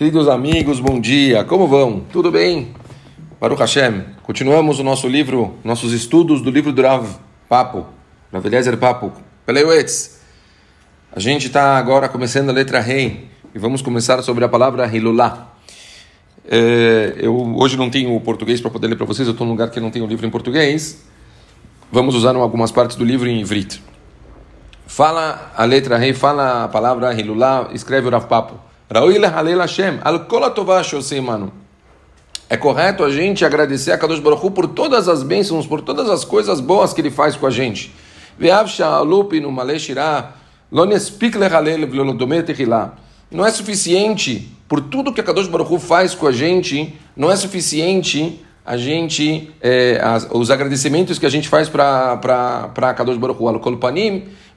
Queridos amigos, bom dia. Como vão? Tudo bem? Baruch Hashem. Continuamos o nosso livro, nossos estudos do livro do Rav Papo, Rav Eliezer Papo, Peleuetz. A gente está agora começando a letra Rei e vamos começar sobre a palavra Hilulá. É, eu hoje não tenho o português para poder ler para vocês, eu estou num lugar que não tem o livro em português. Vamos usar algumas partes do livro em ivrit. Fala a letra Rei, fala a palavra Hilulá, escreve o Rav Papo. É correto a gente agradecer a Kadosh Baruch por todas as bênçãos, por todas as coisas boas que ele faz com a gente. Não é suficiente, por tudo que a Kadosh Baruch faz com a gente, não é suficiente a gente, é, as, os agradecimentos que a gente faz para Kadosh Baruch Hu.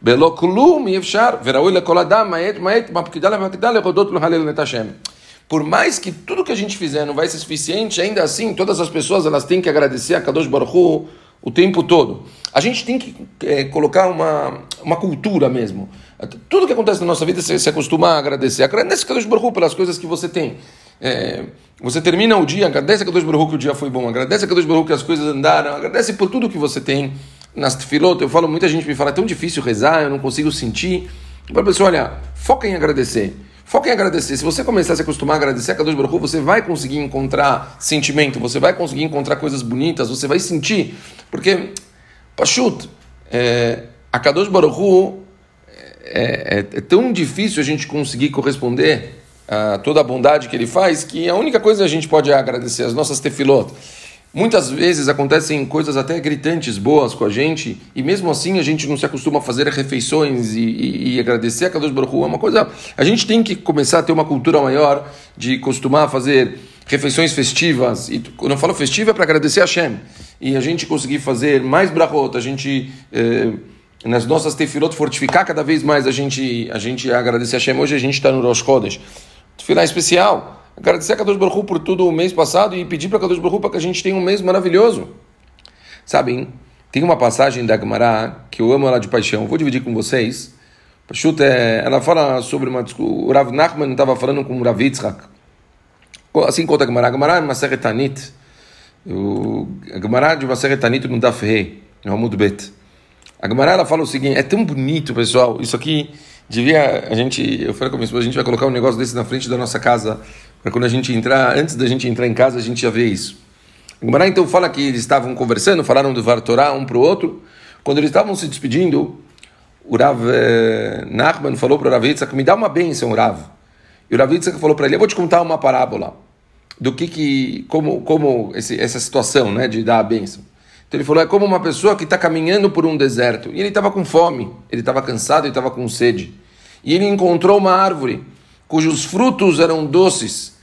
Panim, belo klum yefshar, veraui lekol adam, maet, maet, mapkidale, mapkidale, rodot halel netashem. Por mais que tudo que a gente fizer não vai ser suficiente, ainda assim, todas as pessoas elas têm que agradecer a Kadosh Baruch Hu o tempo todo. A gente tem que é, colocar uma, uma cultura mesmo. Tudo que acontece na nossa vida, você se acostuma a agradecer. Agradece a Kadosh Baruch Hu pelas coisas que você tem. É, você termina o dia, agradece a Kadosh Baruch Hu que o dia foi bom, agradece a Kadosh Baruch Hu que as coisas andaram, agradece por tudo que você tem. Nas tefilot, eu falo, muita gente me fala, é tão difícil rezar, eu não consigo sentir. Para a pessoa, olha, foca em agradecer. Foca em agradecer. Se você começar a se acostumar a agradecer a Kadosh Baruch Hu, você vai conseguir encontrar sentimento, você vai conseguir encontrar coisas bonitas, você vai sentir. Porque, Pachut, é, a Kadosh Baruch Hu é, é, é tão difícil a gente conseguir corresponder a toda a bondade que ele faz que a única coisa que a gente pode agradecer, as nossas tefilot. Muitas vezes acontecem coisas até gritantes, boas com a gente, e mesmo assim a gente não se acostuma a fazer refeições e, e, e agradecer a Kadosh Baruch Hu. É uma coisa... A gente tem que começar a ter uma cultura maior de costumar fazer refeições festivas. E quando eu falo festiva é para agradecer a Hashem. E a gente conseguir fazer mais brachot, a gente... Eh, nas nossas tefilot fortificar cada vez mais a gente, a gente agradecer a Hashem. Hoje a gente está no Rosh Chodesh. Tefilá especial Agradecer a Kadosh Baruch por tudo o mês passado e pedir para Kadosh Baruch para que a gente tenha um mês maravilhoso. Sabem, tem uma passagem da Gemara que eu amo ela de paixão. Vou dividir com vocês. Pachuta, ela fala sobre uma O Rav Nachman estava falando com o Rav Yitzhak. Assim conta a Gemara. A Gemara é uma Tanit. A Gemara de uma Tanit não dá ferrei. No Hamud Bet. A Gemara ela fala o seguinte: é tão bonito, pessoal. Isso aqui devia. A gente. Eu falei com a minha esposa, a gente vai colocar um negócio desse na frente da nossa casa para quando a gente entrar, antes da gente entrar em casa, a gente já vê isso. O Gemara então fala que eles estavam conversando, falaram do Vartorá um para o outro. Quando eles estavam se despedindo, o Rav eh, Nachman falou para o Rav Yitzhak, me dá uma bênção, Rav. E o Rav Yitzhak falou para ele, eu vou te contar uma parábola do que que, como, como esse, essa situação, né, de dar a bênção. Então ele falou, é como uma pessoa que está caminhando por um deserto e ele estava com fome, ele estava cansado, ele estava com sede. E ele encontrou uma árvore cujos frutos eram doces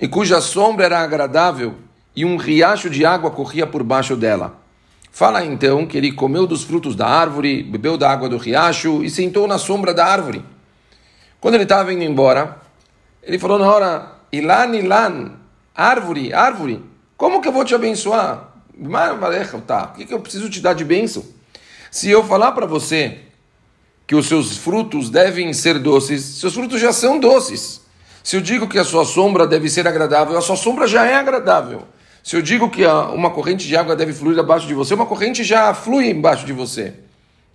e cuja sombra era agradável, e um riacho de água corria por baixo dela. Fala então que ele comeu dos frutos da árvore, bebeu da água do riacho e sentou na sombra da árvore. Quando ele estava indo embora, ele falou na hora: Ilan, Ilan, árvore, árvore, como que eu vou te abençoar? Tá, o que, eu preciso te dar de bênção? Se eu falar para você que os seus frutos devem ser doces, seus frutos já são doces. Se eu digo que a sua sombra deve ser agradável, a sua sombra já é agradável. Se eu digo que uma corrente de água deve fluir abaixo de você, uma corrente já flui embaixo de você.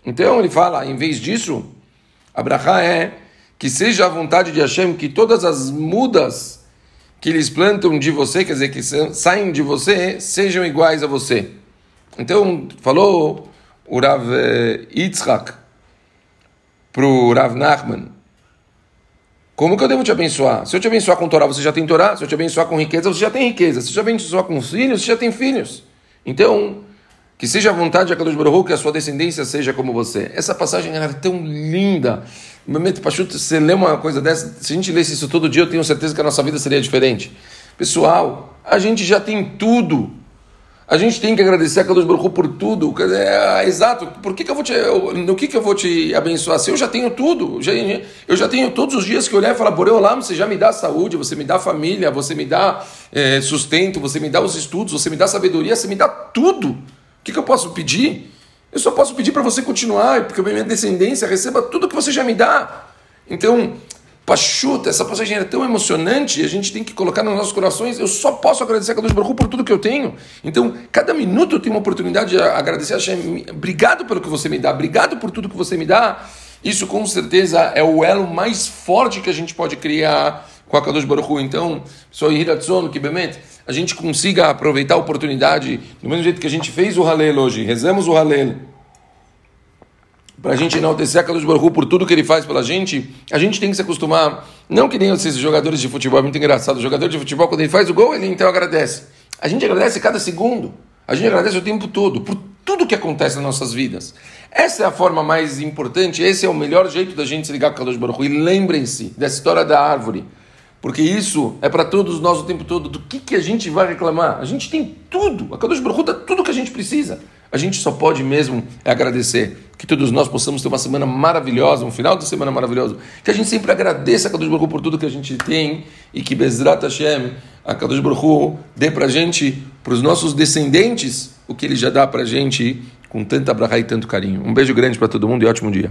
Então ele fala, em vez disso, Abraha é que seja a vontade de Hashem que todas as mudas que eles plantam de você, quer dizer, que saem de você, sejam iguais a você. Então, falou o Rav eh, Yitzhak para o Rav Nachman, como que eu devo te abençoar? Se eu te abençoar com Torá, você já tem Torá. Se eu te abençoar com riqueza, você já tem riqueza. Se eu te abençoar com filhos, você já tem filhos. Então, que seja a vontade de Akadosh Baruch que a sua descendência seja como você. Essa passagem era tão linda. Momento Pachuto, você lê uma coisa dessa, se a gente lesse isso todo dia, eu tenho certeza que a nossa vida seria diferente. Pessoal, a gente já tem tudo. A gente tem que agradecer a Kadosh Baruch por tudo. É, exato. Por que, que eu vou te, eu, no que, que eu vou te abençoar? Se eu já tenho tudo, já, eu já tenho todos os dias que eu olhar e falar, Boreolam, você já me dá saúde, você me dá família, você me dá é, sustento, você me dá os estudos, você me dá sabedoria, você me dá tudo. O que, que eu posso pedir? Eu só posso pedir para você continuar, porque a minha descendência receba tudo que você já me dá. Então, Pachuta, essa passagem é tão emocionante a gente tem que colocar nos nossos corações. Eu só posso agradecer a Kadosh Baruch por tudo que eu tenho. Então, cada minuto eu tenho uma oportunidade de agradecer a Hashem. Obrigado pelo que você me dá, obrigado por tudo que você me dá. Isso com certeza é o elo mais forte que a gente pode criar com a Kadosh Baruch Hu. Então, sou Hiratson, que bemet, a gente consiga aproveitar a oportunidade, do mesmo jeito que a gente fez o Halel hoje, rezamos o Halel, para a gente enaltecer a Kadosh Baruch Hu por tudo que ele faz pela gente, a gente tem que se acostumar, não que nem esses jogadores de futebol, é muito engraçado, o jogador de futebol, quando ele faz o gol, ele então agradece. A gente agradece cada segundo, a gente agradece o tempo todo, por tudo que acontece nas nossas vidas. Essa é a forma mais importante, esse é o melhor jeito da gente se ligar com Kadosh Baruch. E lembrem-se dessa história da árvore, porque isso é para todos nós o tempo todo. Do que, que a gente vai reclamar? A gente tem tudo, a Kadosh Baruch dá tudo que a gente precisa. A gente só pode mesmo agradecer. Que todos nós possamos ter uma semana maravilhosa, um final de semana maravilhoso. Que a gente sempre agradeça a Kadosh Baruch por tudo que a gente tem e que Bezrat Hashem, a Kadosh Baruch dê para a gente, para os nossos descendentes, o que ele já dá para a gente com tanta brahá e tanto carinho. Um beijo grande para todo mundo e ótimo dia.